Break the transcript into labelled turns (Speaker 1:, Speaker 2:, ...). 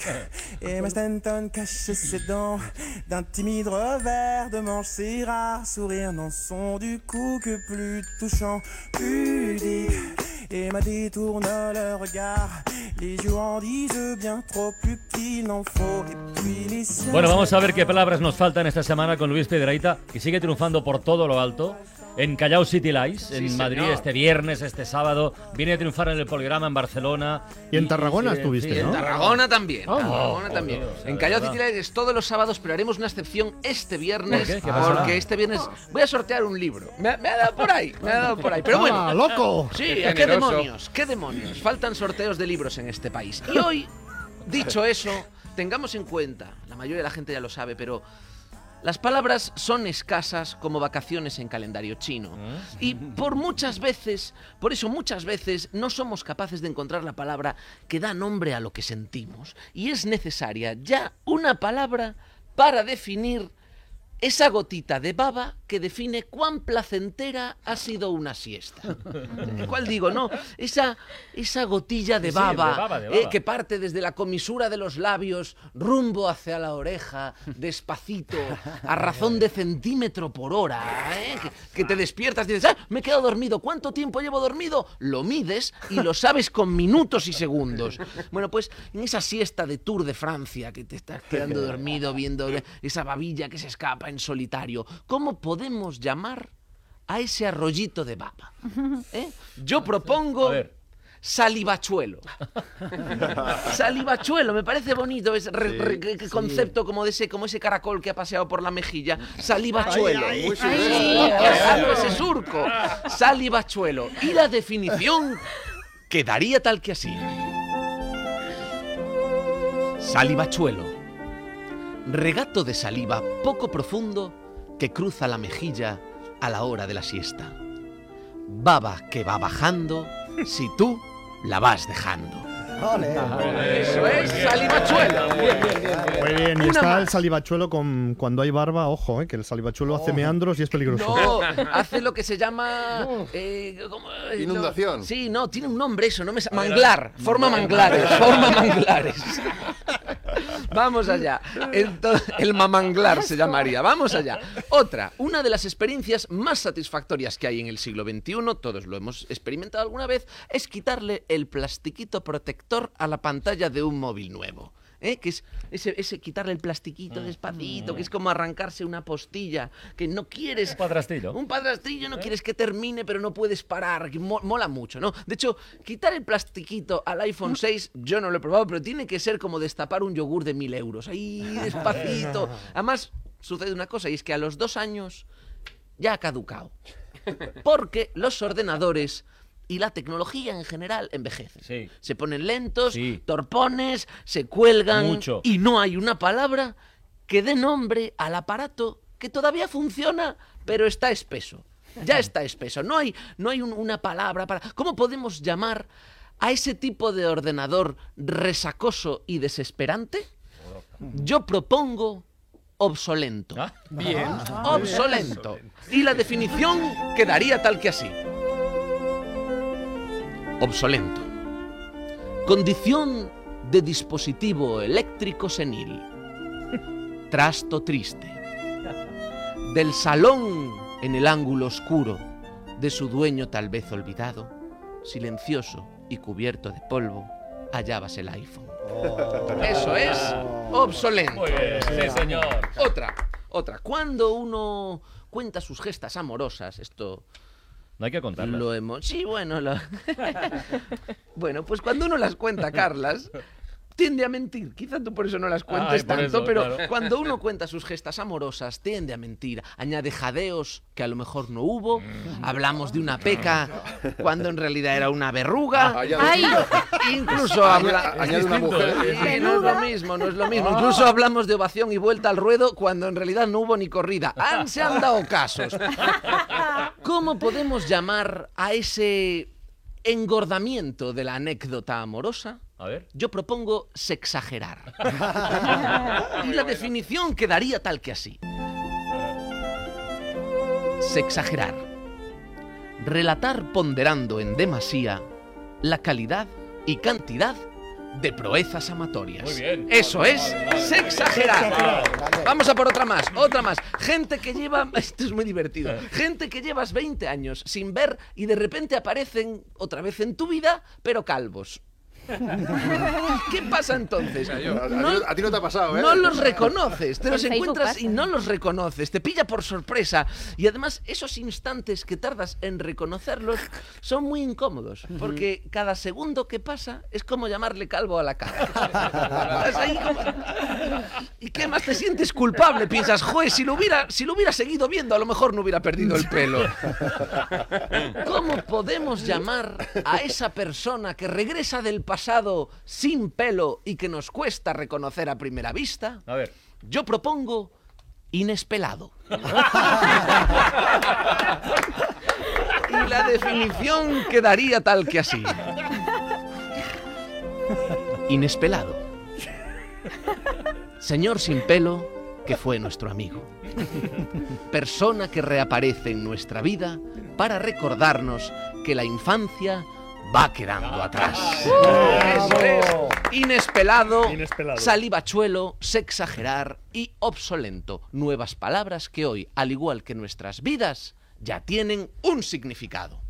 Speaker 1: pudique. Emma Stanton cache ses dents d'un timide revers de manche. Ses rares sourires n'en sont du coup que plus touchants. Pudique. Emma détourne le regard. Les yeux en disent bien trop plus qu'il n'en faut. Et puis les.
Speaker 2: Bueno, vamos a ver qué palabras nos faltan esta semana con Luis Piedraíta, que sigue triunfando por todo lo alto. En Callao City Lights, en
Speaker 3: Sí,
Speaker 2: Madrid,
Speaker 3: señor.
Speaker 2: este viernes, este sábado. Viene a triunfar en el Poligrama en Barcelona.
Speaker 4: Y en Tarragona estuviste,
Speaker 2: sí, en
Speaker 4: ¿no?
Speaker 3: Tarragona también.
Speaker 4: Oh,
Speaker 3: Tarragona
Speaker 2: joder,
Speaker 3: también.
Speaker 2: sea,
Speaker 3: en Callao. City Lights es todos los sábados, pero haremos una excepción este viernes.
Speaker 2: ¿Por qué? ¿Qué pasa?
Speaker 3: porque este viernes voy a sortear un libro. Me ha, me ha dado por ahí, me ha dado por ahí. Pero
Speaker 4: ¡Ah,
Speaker 3: bueno.
Speaker 4: loco!
Speaker 3: Sí,
Speaker 5: Qué
Speaker 3: ¿qué demonios? ¿Qué demonios? Faltan sorteos de libros en este país. Y hoy, dicho eso, tengamos en cuenta, la mayoría de la gente ya lo sabe, pero las palabras son escasas como vacaciones en calendario chino. Y por muchas veces, por eso muchas veces no somos capaces de encontrar la palabra que da nombre a lo que sentimos. Y es necesaria ya una palabra para definir esa gotita de baba que define cuán placentera ha sido una siesta. ¿Cuál digo, no? Esa, esa gotilla de
Speaker 2: Sí, sí,
Speaker 3: baba,
Speaker 2: de baba, de
Speaker 3: eh,
Speaker 2: baba.
Speaker 3: que parte desde la comisura de los labios rumbo hacia la oreja, despacito, a razón de centímetro por hora, ¿eh? que, que te despiertas y dices, ah, me he quedado dormido, ¿cuánto tiempo llevo dormido? Lo mides y lo sabes con minutos y segundos. Bueno, pues en esa siesta de Tour de Francia, que te estás quedando dormido viendo esa babilla que se escapa en solitario, ¿cómo podemos llamar a ese arroyito de baba? ¿Eh? Yo propongo...
Speaker 2: A ver.
Speaker 3: Salivachuelo. Salivachuelo, me parece bonito ese concepto como de ese, como ese caracol que ha paseado por la mejilla. Salivachuelo.
Speaker 4: Ay, ay,
Speaker 3: ese surco. Salivachuelo. Y la definición quedaría tal que así. Salivachuelo. Regato de saliva poco profundo que cruza la mejilla a la hora de la siesta. Baba que va bajando si tú la vas dejando. Eso es salivachuelo.
Speaker 4: Muy bien, y está el salivachuelo con cuando hay barba, ojo, eh, que el salivachuelo hace meandros y es peligroso.
Speaker 3: No, hace lo que se llama. eh.
Speaker 5: Inundación.
Speaker 3: Sí, no, tiene un nombre eso, no me Manglar, forma manglares, forma manglares. Vamos allá. El mamanglar se llamaría. Vamos allá. Otra, una de las experiencias más satisfactorias que hay en el siglo XXI, todos lo hemos experimentado alguna vez, es quitarle el plastiquito protector a la pantalla de un móvil nuevo. ¿Eh? Que es ese, ese quitarle el plastiquito despacito, que es como arrancarse una postilla, que no quieres
Speaker 2: Un padrastillo.
Speaker 3: un padrastrillo no quieres que termine, pero no puedes parar. que mo- mola mucho, ¿no? De hecho, quitar el plastiquito al iPhone 6, yo no lo he probado, pero tiene que ser como destapar un yogur de mil euros. Ahí, despacito. Además, sucede una cosa, y es que a los dos años ya ha caducado. Porque los ordenadores y la tecnología en general envejecen.
Speaker 2: Sí.
Speaker 3: Se ponen lentos,
Speaker 2: Sí.
Speaker 3: torpones, se cuelgan
Speaker 2: Mucho.
Speaker 3: y no hay una palabra que dé nombre al aparato que todavía funciona, pero está espeso. Ya está espeso. No hay, no hay un- una palabra para. ¿Cómo podemos llamar a ese tipo de ordenador resacoso y desesperante? Yo propongo obsolento.
Speaker 2: Ah,
Speaker 5: Bien.
Speaker 3: Obsolento. Y la definición quedaría tal que así. Obsolento. Condición de dispositivo eléctrico senil. Trasto triste. Del salón en el ángulo oscuro de su dueño tal vez olvidado, silencioso y cubierto de polvo, hallábase el iPhone. Eso es obsolento.
Speaker 2: Muy bien, sí, señor.
Speaker 3: Otra, otra. Cuando uno cuenta sus gestas amorosas, esto
Speaker 2: No hay que contarlas.
Speaker 3: lo hemos. Sí, bueno, lo- bueno, pues cuando uno las cuenta, Carlas, tiende a mentir. Quizá tú por eso no las cuentes
Speaker 2: Ay,
Speaker 3: tanto,
Speaker 2: eso,
Speaker 3: pero
Speaker 2: claro.
Speaker 3: cuando uno cuenta sus gestas amorosas, tiende a mentir. Añade jadeos que a lo mejor no hubo.
Speaker 2: Mm.
Speaker 3: Hablamos de una peca cuando en realidad era una verruga.
Speaker 5: Vaya,
Speaker 6: Ay,
Speaker 3: Incluso habla.
Speaker 5: Añade una mujer.
Speaker 3: Sí, no es lo mismo, no es lo mismo. Incluso hablamos de ovación y vuelta al ruedo cuando en realidad no hubo ni corrida. Han, se han dado casos. ¿Cómo podemos llamar a ese engordamiento de la anécdota amorosa?
Speaker 2: A ver.
Speaker 3: Yo propongo sexagerar. y la definición quedaría tal que así. Sexagerar. Relatar ponderando en demasía la calidad y cantidad de proezas amatorias.
Speaker 2: Muy bien.
Speaker 3: Eso es sexagerar. Vamos a por otra más, otra más. Gente que lleva, esto es muy divertido, gente que llevas 20 años sin ver y de repente aparecen otra vez en tu vida, pero calvos. ¿Qué pasa entonces?
Speaker 5: A,
Speaker 3: No-
Speaker 5: a ti, a ti no te ha pasado, ¿eh?
Speaker 3: no los reconoces, te los encuentras
Speaker 6: pasa.
Speaker 3: y no los reconoces, te pilla por sorpresa. Y además, esos instantes que tardas en reconocerlos son muy incómodos, porque cada segundo que pasa es como llamarle calvo a la cara. Ahí como- ¿Y qué más te sientes culpable? Piensas, joder, si lo, hubiera, si lo hubiera seguido viendo, a lo mejor no hubiera perdido el pelo. ¿Cómo podemos llamar a esa persona que regresa del pasado sin pelo y que nos cuesta reconocer a primera vista?
Speaker 2: A ver.
Speaker 3: Yo propongo inespelado. y la definición quedaría tal que así. Inespelado. Señor sin pelo que fue nuestro amigo. Persona que reaparece en nuestra vida para recordarnos que la infancia va quedando atrás. Eso es. Inespelado,
Speaker 4: Inespelado.
Speaker 3: salivachuelo, sexagerar y obsolento. Nuevas palabras que hoy, al igual que nuestras vidas, ya tienen un significado.